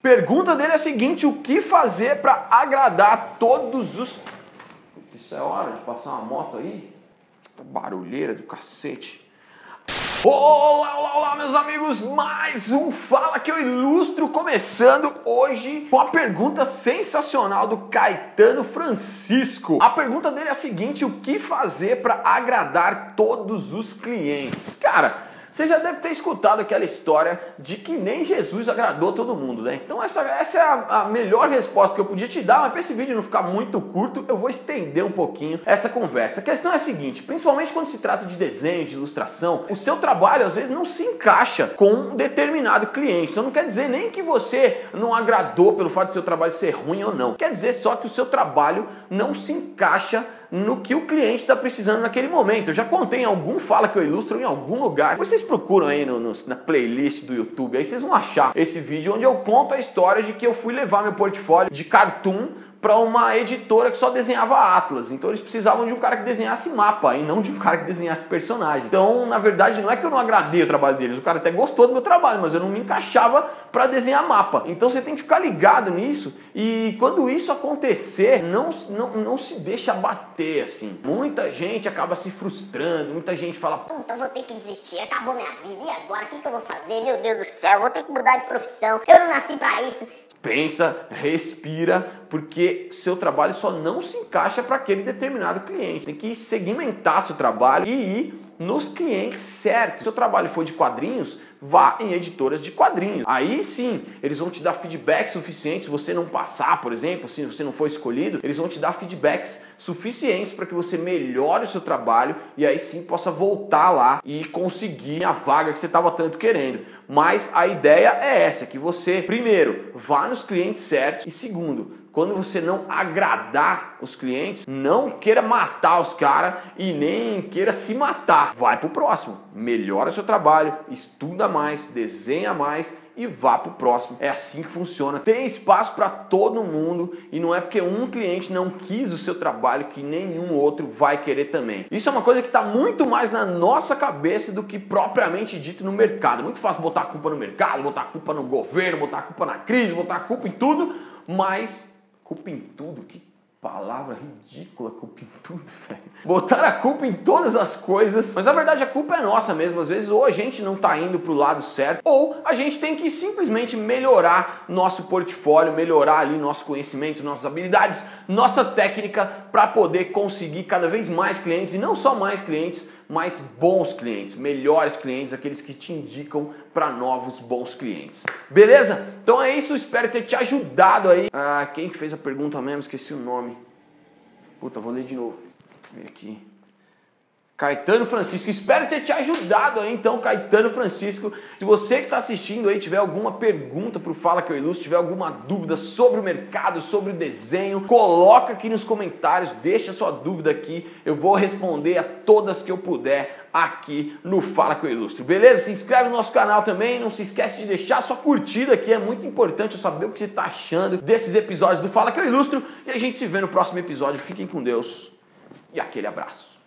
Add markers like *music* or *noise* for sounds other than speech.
Pergunta dele é a seguinte: o que fazer para agradar todos os. Isso é hora de passar uma moto aí? Barulheira do cacete. Olá, olá, olá, meus amigos! Mais um Fala que eu ilustro começando hoje com a pergunta sensacional do Caetano Francisco. A pergunta dele é a seguinte: o que fazer para agradar todos os clientes? Cara, você já deve ter escutado aquela história de que nem Jesus agradou todo mundo, né? Então essa, essa é a, a melhor resposta que eu podia te dar, mas para esse vídeo não ficar muito curto, eu vou estender um pouquinho essa conversa. A questão é a seguinte, principalmente quando se trata de desenho, de ilustração, o seu trabalho às vezes não se encaixa com um determinado cliente. Então não quer dizer nem que você não agradou pelo fato de seu trabalho ser ruim ou não. Quer dizer só que o seu trabalho não se encaixa no que o cliente está precisando naquele momento. Eu já contei em algum Fala que eu ilustro em algum lugar. Vocês procuram aí no, no, na playlist do YouTube, aí vocês vão achar esse vídeo onde eu conto a história de que eu fui levar meu portfólio de cartoon para uma editora que só desenhava Atlas. Então eles precisavam de um cara que desenhasse mapa e não de um *laughs* cara que desenhasse personagem. Então, na verdade, não é que eu não agradei o trabalho deles, o cara até gostou do meu trabalho, mas eu não me encaixava para desenhar mapa. Então você tem que ficar ligado nisso e quando isso acontecer, não, não, não se deixa bater assim. Muita gente acaba se frustrando, muita gente fala: Puta, eu vou ter que desistir, acabou minha vida, e agora? O que, que eu vou fazer? Meu Deus do céu, vou ter que mudar de profissão, eu não nasci para isso pensa, respira, porque seu trabalho só não se encaixa para aquele determinado cliente. Tem que segmentar seu trabalho e ir nos clientes certos. Se seu trabalho for de quadrinhos, vá em editoras de quadrinhos. Aí sim, eles vão te dar feedback suficiente se você não passar, por exemplo, se você não for escolhido, eles vão te dar feedbacks suficientes para que você melhore o seu trabalho e aí sim possa voltar lá e conseguir a vaga que você estava tanto querendo. Mas a ideia é essa, que você primeiro vá nos clientes certos e segundo, quando você não agradar os clientes, não queira matar os caras e nem queira se matar. Vai pro próximo. Melhora seu trabalho, estuda mais, desenha mais e vá pro próximo. É assim que funciona. Tem espaço para todo mundo e não é porque um cliente não quis o seu trabalho que nenhum outro vai querer também. Isso é uma coisa que está muito mais na nossa cabeça do que propriamente dito no mercado. É muito fácil botar a culpa no mercado, botar a culpa no governo, botar a culpa na crise, botar a culpa em tudo, mas Culpa em tudo? Que palavra ridícula, culpa em tudo, *laughs* velho. Botar a culpa em todas as coisas, mas na verdade a culpa é nossa mesmo. Às vezes ou a gente não está indo para o lado certo, ou a gente tem que simplesmente melhorar nosso portfólio, melhorar ali nosso conhecimento, nossas habilidades, nossa técnica para poder conseguir cada vez mais clientes e não só mais clientes, mais bons clientes, melhores clientes, aqueles que te indicam para novos bons clientes. Beleza? Então é isso, espero ter te ajudado aí. Ah, quem que fez a pergunta mesmo? Esqueci o nome. Puta, vou ler de novo. Vem aqui. Caetano Francisco, espero ter te ajudado aí então, Caetano Francisco. Se você que está assistindo aí tiver alguma pergunta para o Fala Que Eu Ilustro, tiver alguma dúvida sobre o mercado, sobre o desenho, coloca aqui nos comentários, deixa sua dúvida aqui, eu vou responder a todas que eu puder aqui no Fala Que Eu Ilustro, beleza? Se inscreve no nosso canal também, não se esquece de deixar sua curtida aqui, é muito importante eu saber o que você está achando desses episódios do Fala Que Eu Ilustro e a gente se vê no próximo episódio. Fiquem com Deus e aquele abraço.